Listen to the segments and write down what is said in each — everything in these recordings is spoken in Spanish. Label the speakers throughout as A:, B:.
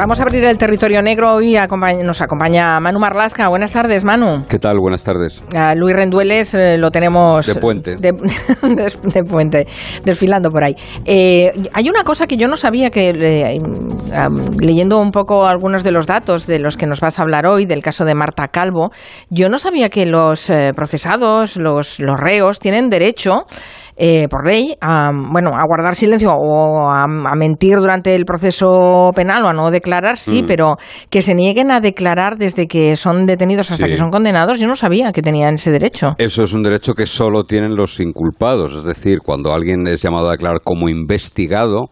A: Vamos a abrir el territorio negro hoy. nos acompaña Manu Marlasca. Buenas tardes, Manu.
B: ¿Qué tal? Buenas tardes.
A: A Luis Rendueles eh, lo tenemos.
B: De puente.
A: De, puente, desfilando por ahí. Eh, hay una cosa que yo no sabía que, eh, leyendo un poco algunos de los datos de los que nos vas a hablar hoy, del caso de Marta Calvo, yo no sabía que los procesados, los, los reos, tienen derecho eh, por ley a, bueno, a guardar silencio o a, mentir durante el proceso penal o a no declarar, sí, mm. pero que se nieguen a declarar desde que son detenidos hasta que son condenados, yo no sabía que tenían ese derecho.
B: Eso es un derecho que solo tienen los inculpados, es decir, cuando alguien es llamado a declarar como investigado,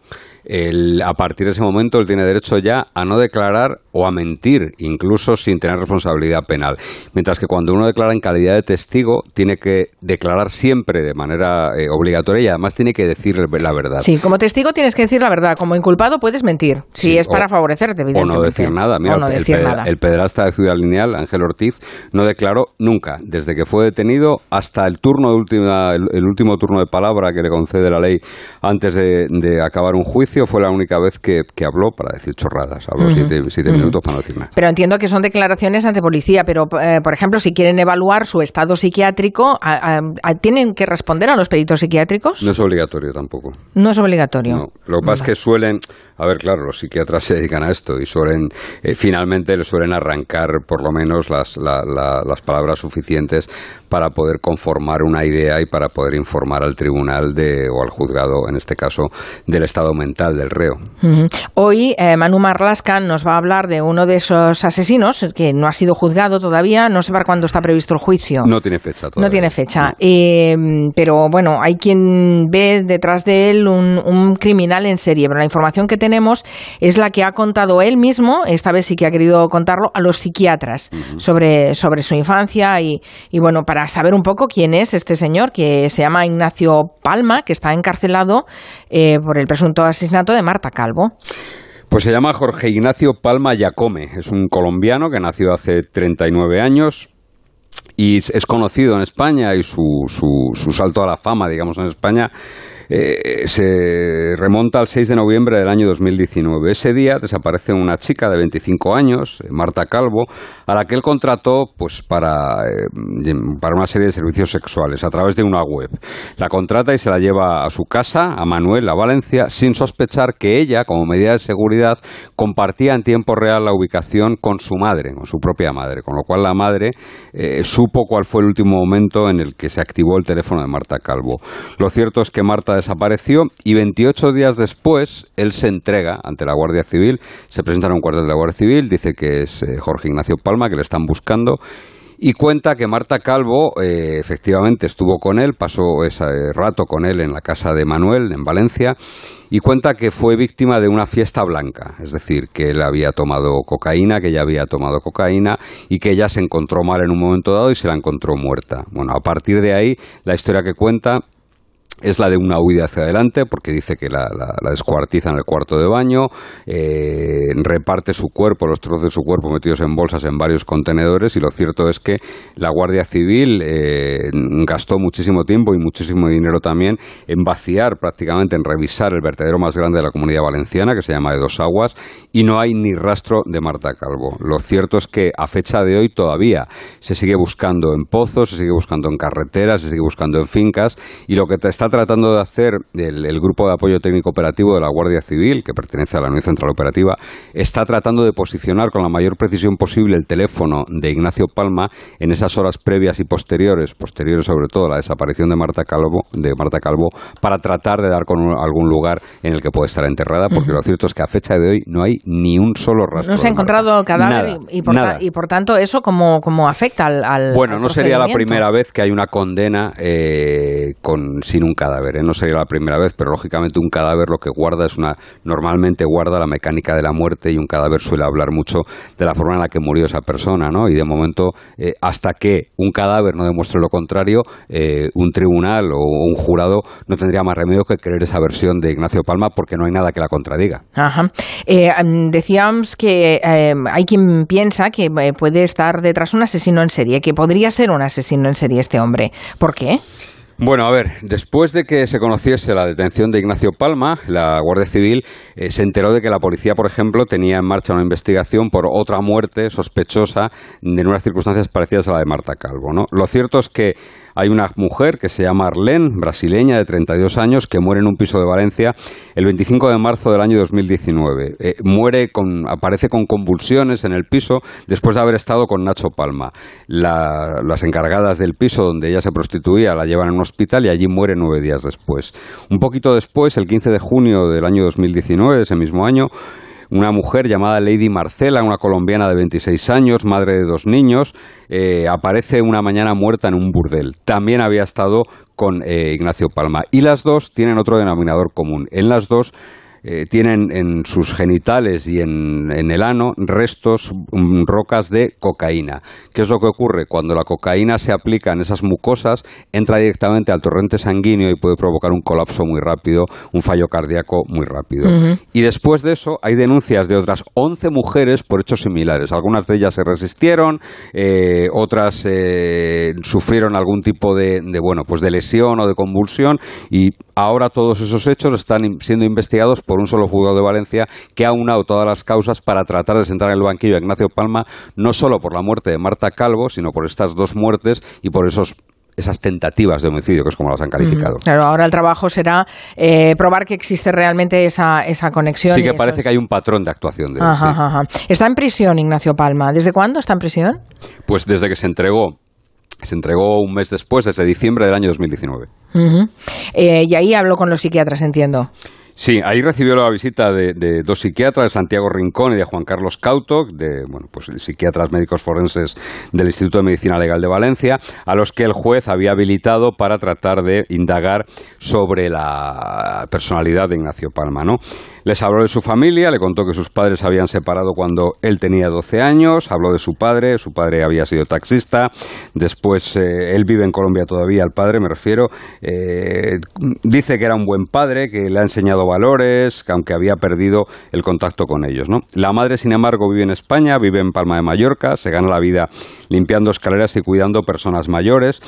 B: a partir de ese momento él tiene derecho ya a no declarar o a mentir, incluso sin tener responsabilidad penal. Mientras que cuando uno declara en calidad de testigo, tiene que declarar siempre de manera eh, obligatoria y además tiene que decir la verdad.
A: Sí, como testigo tienes que decir la verdad. Como inculpado puedes mentir, si es para favorecerte, evidentemente.
B: O no decir nada. Mira, el, el pederasta de Ciudad Lineal, Ángel Ortiz, no declaró nunca, desde que fue detenido hasta el turno de última, el, último turno de palabra que le concede la ley antes de acabar un juicio fue la única vez que, habló para decir chorradas. Habló siete, minutos para no decir nada.
A: Pero entiendo que son declaraciones ante policía, pero eh, por ejemplo, si quieren evaluar su estado psiquiátrico, ¿tienen que responder a los peritos psiquiátricos?
B: No es obligatorio tampoco.
A: No es obligatorio.
B: No. Lo que pasa es que suelen, a ver, claro, los psiquiatras se dedican a esto y suelen, eh, finalmente le suelen arrancar por lo menos las, las palabras suficientes para poder conformar una idea y para poder informar al tribunal de, o al juzgado, en este caso, del estado mental del reo.
A: Hoy eh, Manu Marlasca nos va a hablar de uno de esos asesinos que no ha sido juzgado todavía, no sé para cuándo está previsto el juicio.
B: No tiene fecha todavía.
A: No tiene fecha. Eh, pero bueno, hay quien ve detrás de él un, criminal en serie, pero la información que tenemos es la que ha contado él mismo, esta vez sí que ha querido contarlo, a los psiquiatras sobre, sobre su infancia y, y bueno, para saber un poco quién es este señor que se llama Ignacio Palma, que está encarcelado eh, por el presunto asesinato de Marta Calvo.
B: Pues se llama Jorge Ignacio Palma Yacome. Es un colombiano que nació hace 39 años y es conocido en España y su, su, su salto a la fama, digamos, en España eh, se remonta al 6 de noviembre del año 2019. Ese día desaparece una chica de 25 años, eh, Marta Calvo, a la que él contrató pues, para, eh, para una serie de servicios sexuales a través de una web. La contrata y se la lleva a su casa, a Manuel, a Valencia, sin sospechar que ella, como medida de seguridad, compartía en tiempo real la ubicación con su madre, con su propia madre, con lo cual la madre supo cuál fue el último momento en el que se activó el teléfono de Marta Calvo. Lo cierto es que Marta desapareció y 28 días después él se entrega ante la Guardia Civil, se presenta en un cuartel de la Guardia Civil, dice que es eh, Jorge Ignacio Palma, que le están buscando y cuenta que Marta Calvo eh, efectivamente estuvo con él, pasó ese rato con él en la casa de Manuel en Valencia y cuenta que fue víctima de una fiesta blanca, es decir, que él había tomado cocaína, que ella había tomado cocaína y que ella se encontró mal en un momento dado y se la encontró muerta. Bueno, a partir de ahí la historia que cuenta es la de una huida hacia adelante porque dice que la, descuartiza en el cuarto de baño, eh, reparte su cuerpo, los trozos de su cuerpo metidos en bolsas en varios contenedores y lo cierto es que la Guardia Civil eh, gastó muchísimo tiempo y muchísimo dinero también en vaciar prácticamente, en revisar el vertedero más grande de la comunidad valenciana que se llama de Dos Aguas y no hay ni rastro de Marta Calvo. Lo cierto es que a fecha de hoy todavía se sigue buscando en pozos, se sigue buscando en carreteras, se sigue buscando en fincas y lo que está tratando de hacer el, Grupo de Apoyo Técnico Operativo de la Guardia Civil, que pertenece a la Unión Central Operativa, está tratando de posicionar con la mayor precisión posible el teléfono de Ignacio Palma en esas horas previas y posteriores, posteriores sobre todo a la desaparición de Marta Calvo, de Marta Calvo para tratar de dar con algún lugar en el que puede estar enterrada, porque lo cierto es que a fecha de hoy no hay ni un solo rastro.
A: No se ha encontrado cadáver y, por y, por tanto eso como, como afecta al,
B: Bueno, no sería la primera vez que hay una condena eh, con, sin un cadáver. ¿eh? No sería la primera vez, pero lógicamente un cadáver lo que guarda es una. Normalmente guarda la mecánica de la muerte y un cadáver suele hablar mucho de la forma en la que murió esa persona, ¿no? Y de momento, eh, hasta que un cadáver no demuestre lo contrario, eh, un tribunal o un jurado no tendría más remedio que creer esa versión de Ignacio Palma porque no hay nada que la contradiga.
A: Ajá. decíamos que hay quien piensa que puede estar detrás un asesino en serie, que podría ser un asesino en serie este hombre. ¿Por qué?
B: Bueno, a ver, después de que se conociese la detención de Ignacio Palma, la Guardia Civil eh, se enteró de que la policía, por ejemplo, tenía en marcha una investigación por otra muerte sospechosa en unas circunstancias parecidas a la de Marta Calvo. ¿no? Lo cierto es que hay una mujer que se llama Arlene, brasileña de 32 años, que muere en un piso de Valencia el 25 de marzo del año 2019. Eh, muere con, aparece con convulsiones en el piso después de haber estado con Nacho Palma. las encargadas del piso donde ella se prostituía la llevan a un hospital y allí muere nueve días después. Un poquito después, el 15 de junio del año 2019, ese mismo año, una mujer llamada Lady Marcela, una colombiana de 26 años, madre de dos niños, eh, aparece una mañana muerta en un burdel. También había estado con eh, Ignacio Palma. Y las dos tienen otro denominador común. En las dos eh, tienen en sus genitales y en, el ano restos, mm, rocas de cocaína. ¿Qué es lo que ocurre? Cuando la cocaína se aplica en esas mucosas, entra directamente al torrente sanguíneo y puede provocar un colapso muy rápido, un fallo cardíaco muy rápido. Y después de eso hay denuncias de otras 11 mujeres por hechos similares. Algunas de ellas se resistieron, eh, otras eh, sufrieron algún tipo de, de, bueno, pues de lesión o de convulsión y ahora todos esos hechos están siendo investigados por un solo juzgado de Valencia que ha unado todas las causas para tratar de sentar en el banquillo a Ignacio Palma, no solo por la muerte de Marta Calvo, sino por estas dos muertes y por esos esas tentativas de homicidio, que es como las han calificado.
A: Claro, ahora el trabajo será eh, probar que existe realmente esa, esa conexión.
B: Sí, que parece que hay un patrón de actuación de
A: Está en prisión Ignacio Palma. ¿Desde cuándo está en prisión?
B: Pues desde que se entregó. Se entregó un mes después, desde diciembre del año 2019.
A: Eh, y ahí habló con los psiquiatras, entiendo.
B: Sí, ahí recibió la visita de, dos psiquiatras, de Santiago Rincón y de Juan Carlos Cauto, de bueno, pues psiquiatras médicos forenses del Instituto de Medicina Legal de Valencia, a los que el juez había habilitado para tratar de indagar sobre la personalidad de Ignacio Palma, ¿no? Les habló de su familia, le contó que sus padres habían separado cuando él tenía 12 años, habló de su padre, su padre había sido taxista, después eh, él vive en Colombia todavía, el padre me refiero, eh, dice que era un buen padre, que le ha enseñado valores, que aunque había perdido el contacto con ellos. ¿no? La madre, sin embargo, vive en España, vive en Palma de Mallorca, se gana la vida limpiando escaleras y cuidando personas mayores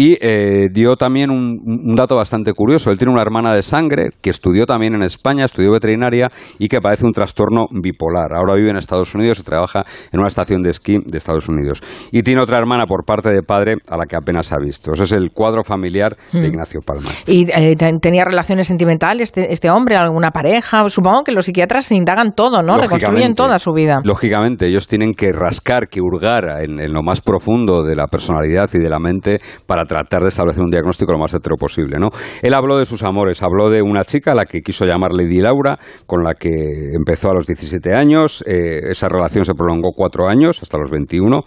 B: y eh, dio también un, dato bastante curioso. Él tiene una hermana de sangre que estudió también en España, estudió veterinaria y que padece un trastorno bipolar. Ahora vive en Estados Unidos y trabaja en una estación de esquí de Estados Unidos. Y tiene otra hermana por parte de padre a la que apenas ha visto. Ese es el cuadro familiar de hmm. Ignacio Palma.
A: ¿Y eh, tenía relaciones sentimentales este, este, hombre, alguna pareja? Supongo que los psiquiatras indagan todo, ¿no? Reconstruyen toda su vida.
B: Lógicamente, ellos tienen que rascar, que hurgar en, en lo más profundo de la personalidad y de la mente para tratar de establecer un diagnóstico lo más hetero posible. ¿no? Él habló de sus amores, habló de una chica a la que quiso llamar Lady Laura, con la que empezó a los 17 años. Eh, esa relación se prolongó cuatro años, hasta los 21.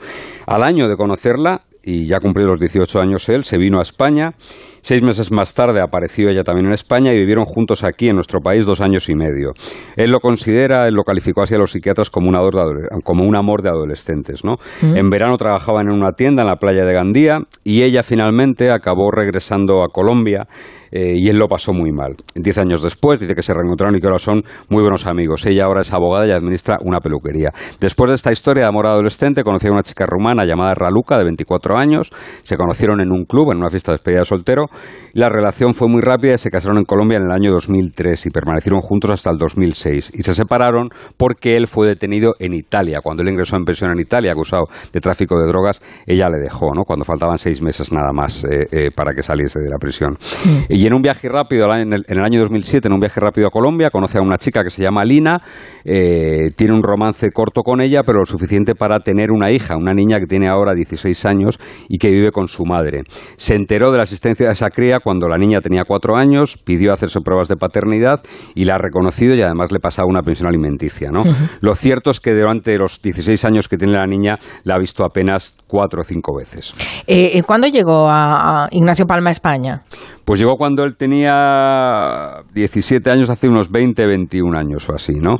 B: Al año de conocerla, y ya cumplió los 18 años él, se vino a España Seis meses más tarde apareció ella también en España y vivieron juntos aquí en nuestro país dos años y medio. Él lo considera, él lo calificó así a los psiquiatras como un, como un amor de adolescentes. ¿no? Mm. En verano trabajaban en una tienda en la playa de Gandía y ella finalmente acabó regresando a Colombia eh, y él lo pasó muy mal. Diez años después dice que se reencontraron y que ahora son muy buenos amigos. Ella ahora es abogada y administra una peluquería. Después de esta historia de amor adolescente, conoció a una chica rumana llamada Raluca, de 24 años. Se conocieron en un club, en una fiesta de despedida de soltero. La relación fue muy rápida y se casaron en Colombia en el año 2003 y permanecieron juntos hasta el 2006. Y se separaron porque él fue detenido en Italia. Cuando él ingresó en pensión en Italia, acusado de tráfico de drogas, ella le dejó, ¿no? Cuando faltaban seis meses nada más eh, eh, para que saliese de la prisión. Y en un viaje rápido, en el, año 2007, en un viaje rápido a Colombia, conoce a una chica que se llama Lina, eh, tiene un romance corto con ella, pero lo suficiente para tener una hija, una niña que tiene ahora 16 años y que vive con su madre. Se enteró de la existencia de esa cría cuando la niña tenía cuatro años, pidió hacerse pruebas de paternidad y la ha reconocido y además le pasaba una pensión alimenticia. ¿no? Lo cierto es que durante los 16 años que tiene la niña la ha visto apenas cuatro o cinco veces.
A: Eh, ¿Cuándo llegó a Ignacio Palma a España?
B: Pues llegó cuando él tenía 17 años, hace unos 20, 21 años o así, ¿no?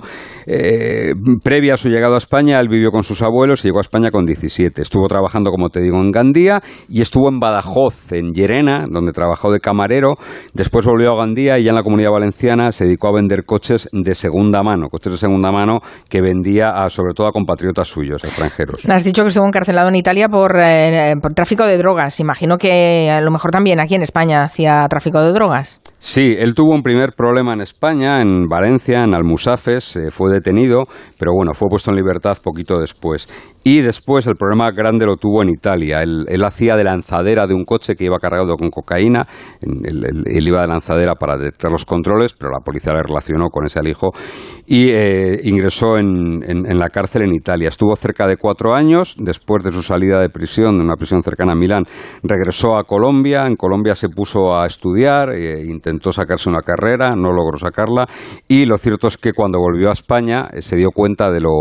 B: Eh, previa a su llegada a España, él vivió con sus abuelos y llegó a España con 17. Estuvo trabajando, como te digo, en Gandía y estuvo en Badajoz, en Llerena, donde trabajó de camarero. Después volvió a Gandía y ya en la comunidad valenciana se dedicó a vender coches de segunda mano, coches de segunda mano que vendía a, sobre todo a compatriotas suyos, extranjeros.
A: Has dicho que estuvo encarcelado en Italia por, eh, por tráfico de drogas. Imagino que a lo mejor también aquí en España hacía tráfico de drogas.
B: Sí, él tuvo un primer problema en España, en Valencia, en Almusafes, eh, fue detenido, pero bueno, fue puesto en libertad poquito después. Y después el problema grande lo tuvo en Italia. Él, hacía de lanzadera de un coche que iba cargado con cocaína. Él, iba de lanzadera para detectar los controles, pero la policía le relacionó con ese alijo y eh, ingresó en, la cárcel en Italia. Estuvo cerca de cuatro años. Después de su salida de prisión, de una prisión cercana a Milán, regresó a Colombia. En Colombia se puso a estudiar, e intentó sacarse una carrera, no logró sacarla. Y lo cierto es que cuando volvió a España eh, se dio cuenta de lo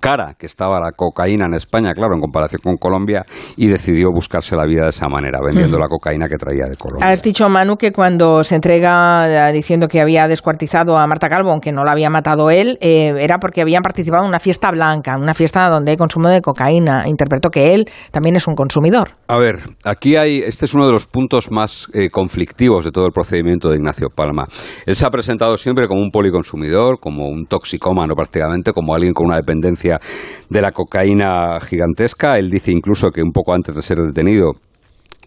B: cara que estaba la cocaína en España, claro, en comparación con Colombia, y decidió buscarse la vida de esa manera, vendiendo la cocaína que traía de Colombia.
A: Has dicho, Manu, que cuando se entrega eh, diciendo que había descuartizado a Marta Calvo, aunque no la había matado él, eh, era porque habían participado en una fiesta blanca, una fiesta donde hay consumo de cocaína. Interpreto que él también es un consumidor.
B: A ver, aquí hay, este es uno de los puntos más eh, conflictivos de todo el procedimiento de Ignacio Palma. Él se ha presentado siempre como un policonsumidor, como un toxicómano prácticamente, como alguien con una dependencia de la cocaína gigantesca. Él dice incluso que un poco antes de ser detenido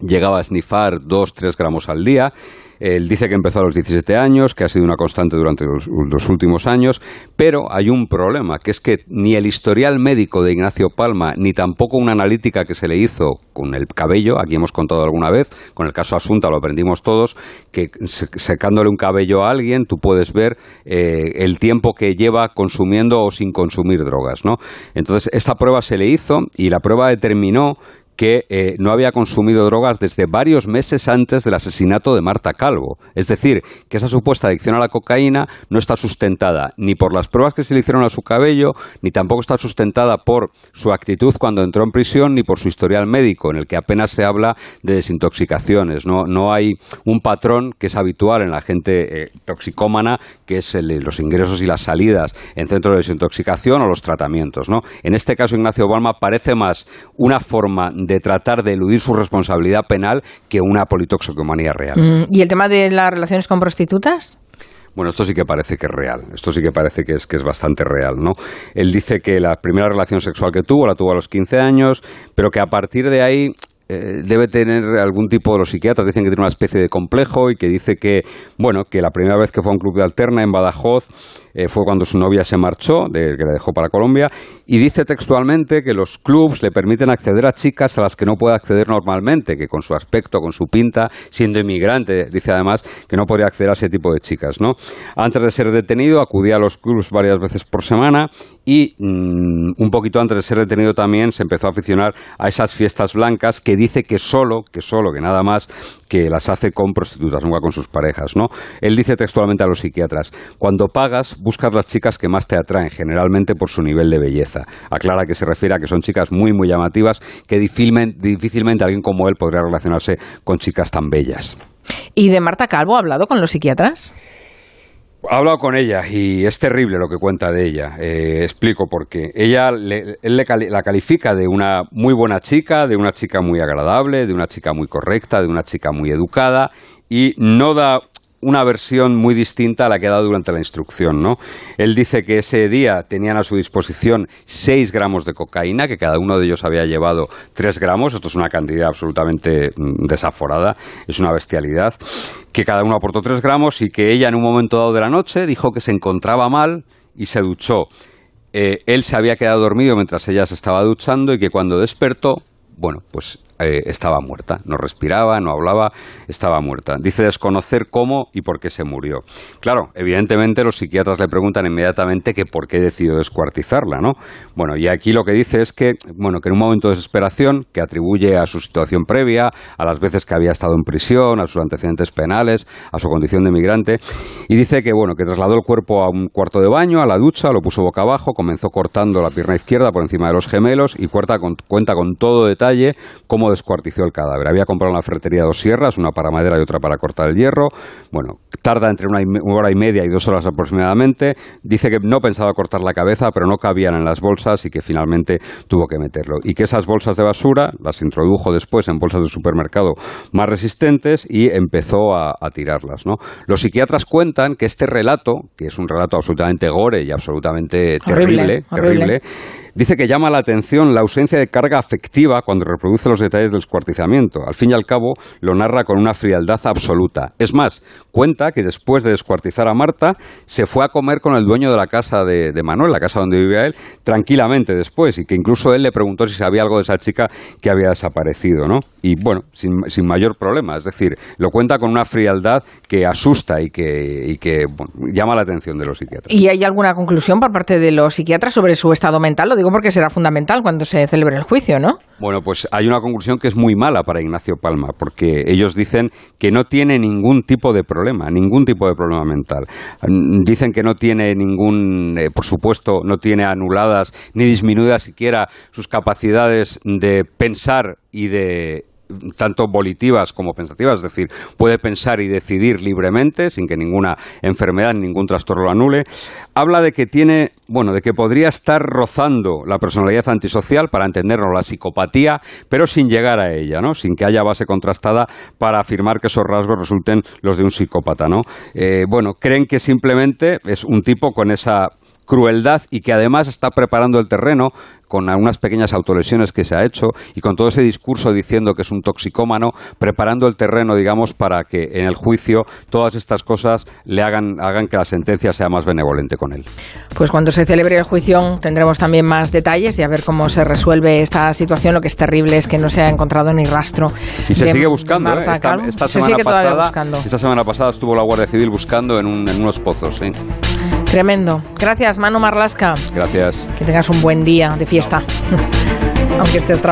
B: llegaba a snifar 2-3 gramos al día. Él dice que empezó a los 17 años, que ha sido una constante durante los, últimos años, pero hay un problema, que es que ni el historial médico de Ignacio Palma, ni tampoco una analítica que se le hizo con el cabello, aquí hemos contado alguna vez, con el caso Asunta lo aprendimos todos, que secándole un cabello a alguien tú puedes ver eh, el tiempo que lleva consumiendo o sin consumir drogas, ¿no? Entonces, esta prueba se le hizo y la prueba determinó que eh, no había consumido drogas desde varios meses antes del asesinato de Marta Calvo. Es decir, que esa supuesta adicción a la cocaína no está sustentada ni por las pruebas que se le hicieron a su cabello, ni tampoco está sustentada por su actitud cuando entró en prisión, ni por su historial médico, en el que apenas se habla de desintoxicaciones. No, no hay un patrón que es habitual en la gente eh, toxicómana, que es los ingresos y las salidas en centros de desintoxicación o los tratamientos. ¿no? En este caso, Ignacio Balma parece más una forma tratar de eludir su responsabilidad penal que una politoxicomanía real.
A: Mm, ¿Y el tema de las relaciones con prostitutas?
B: Bueno, esto sí que parece que es real. Esto sí que parece que es, que es bastante real, ¿no? Él dice que la primera relación sexual que tuvo la tuvo a los 15 años, pero que a partir de ahí eh, debe tener algún tipo, los psiquiatras dicen que tiene una especie de complejo y que dice que, bueno, que la primera vez que fue a un club de alterna en Badajoz eh, fue cuando su novia se marchó, de, que la dejó para Colombia, y dice textualmente que los clubs le permiten acceder a chicas a las que no puede acceder normalmente, que con su aspecto, con su pinta, siendo inmigrante, dice además que no podría acceder a ese tipo de chicas, ¿no? Antes de ser detenido, acudía a los clubs varias veces por semana y mm, un poquito antes de ser detenido también se empezó a aficionar a esas fiestas blancas que dice que solo, que solo, que nada más, que las hace con prostitutas, nunca con sus parejas, ¿no? Él dice textualmente a los psiquiatras, cuando pagas, buscas las chicas que más te atraen, generalmente por su nivel de belleza. Aclara que se refiere a que son chicas muy, muy llamativas, que difícilmente alguien como él podría relacionarse con chicas tan bellas.
A: ¿Y de Marta Calvo ha hablado con los psiquiatras?
B: Ha hablado con ella y es terrible lo que cuenta de ella. Eh, explico por qué. Ella él la califica de una muy buena chica, de una chica muy agradable, de una chica muy correcta, de una chica muy educada y no da una versión muy distinta a la que ha dado durante la instrucción. ¿no? Él dice que ese día tenían a su disposición 6 gramos de cocaína, que cada uno de ellos había llevado 3 gramos. Esto es una cantidad absolutamente mm, desaforada, es una bestialidad. Que cada uno aportó 3 gramos y que ella en un momento dado de la noche dijo que se encontraba mal y se duchó. Eh, él se había quedado dormido mientras ella se estaba duchando y que cuando despertó, bueno, pues eh, estaba muerta, no respiraba, no hablaba, estaba muerta. Dice desconocer cómo y por qué se murió. Claro, evidentemente los psiquiatras le preguntan inmediatamente que por qué decidió descuartizarla, ¿no? Bueno, y aquí lo que dice es que, bueno, que en un momento de desesperación, que atribuye a su situación previa, a las veces que había estado en prisión, a sus antecedentes penales, a su condición de migrante, y dice que, bueno, que trasladó el cuerpo a un cuarto de baño, a la ducha, lo puso boca abajo, comenzó cortando la pierna izquierda por encima de los gemelos y cuenta con, cuenta con todo detalle cómo descuartizó el cadáver. Había comprado en la ferretería dos sierras, una para madera y otra para cortar el hierro. Bueno, tarda entre una hora y media y dos horas aproximadamente. Dice que no pensaba cortar la cabeza, pero no cabían en las bolsas y que finalmente tuvo que meterlo. Y que esas bolsas de basura las introdujo después en bolsas de supermercado más resistentes y empezó a, tirarlas. ¿no? Los psiquiatras cuentan que este relato, que es un relato absolutamente gore y absolutamente terrible, terrible Dice que llama la atención la ausencia de carga afectiva cuando reproduce los detalles del descuartizamiento. Al fin y al cabo, lo narra con una frialdad absoluta. Es más, cuenta que después de descuartizar a Marta, se fue a comer con el dueño de la casa de, Manuel, la casa donde vivía él, tranquilamente después, y que incluso él le preguntó si sabía algo de esa chica que había desaparecido, ¿no? Y bueno, sin, mayor problema. Es decir, lo cuenta con una frialdad que asusta y que, que llama la atención de los psiquiatras.
A: ¿Y hay alguna conclusión por parte de los psiquiatras sobre su estado mental? Digo porque será fundamental cuando se celebre el juicio, ¿no?
B: Bueno, pues hay una conclusión que es muy mala para Ignacio Palma, porque ellos dicen que no tiene ningún tipo de problema, ningún tipo de problema mental. Dicen que no tiene ningún, eh, por supuesto, no tiene anuladas ni disminuidas siquiera sus capacidades de pensar y de tanto volitivas como pensativas, es decir, puede pensar y decidir libremente sin que ninguna enfermedad, ningún trastorno lo anule. Habla de que tiene, bueno, de que podría estar rozando la personalidad antisocial para entendernos la psicopatía, pero sin llegar a ella, ¿no? Sin que haya base contrastada para afirmar que esos rasgos resulten los de un psicópata, ¿no? Eh, bueno, creen que simplemente es un tipo con esa crueldad y que además está preparando el terreno con algunas pequeñas autolesiones que se ha hecho y con todo ese discurso diciendo que es un toxicómano, preparando el terreno, digamos, para que en el juicio todas estas cosas le hagan, hagan que la sentencia sea más benevolente con él.
A: Pues cuando se celebre el juicio tendremos también más detalles y a ver cómo se resuelve esta situación. Lo que es terrible es que no se ha encontrado ni rastro.
B: Y se sigue buscando. ¿eh? Esta, semana pasada, esta semana pasada estuvo la Guardia Civil buscando en, en unos pozos. ¿eh?
A: Tremendo. Gracias, Manu Marlasca.
B: Gracias.
A: Que tengas un buen día de fiesta. Aunque estés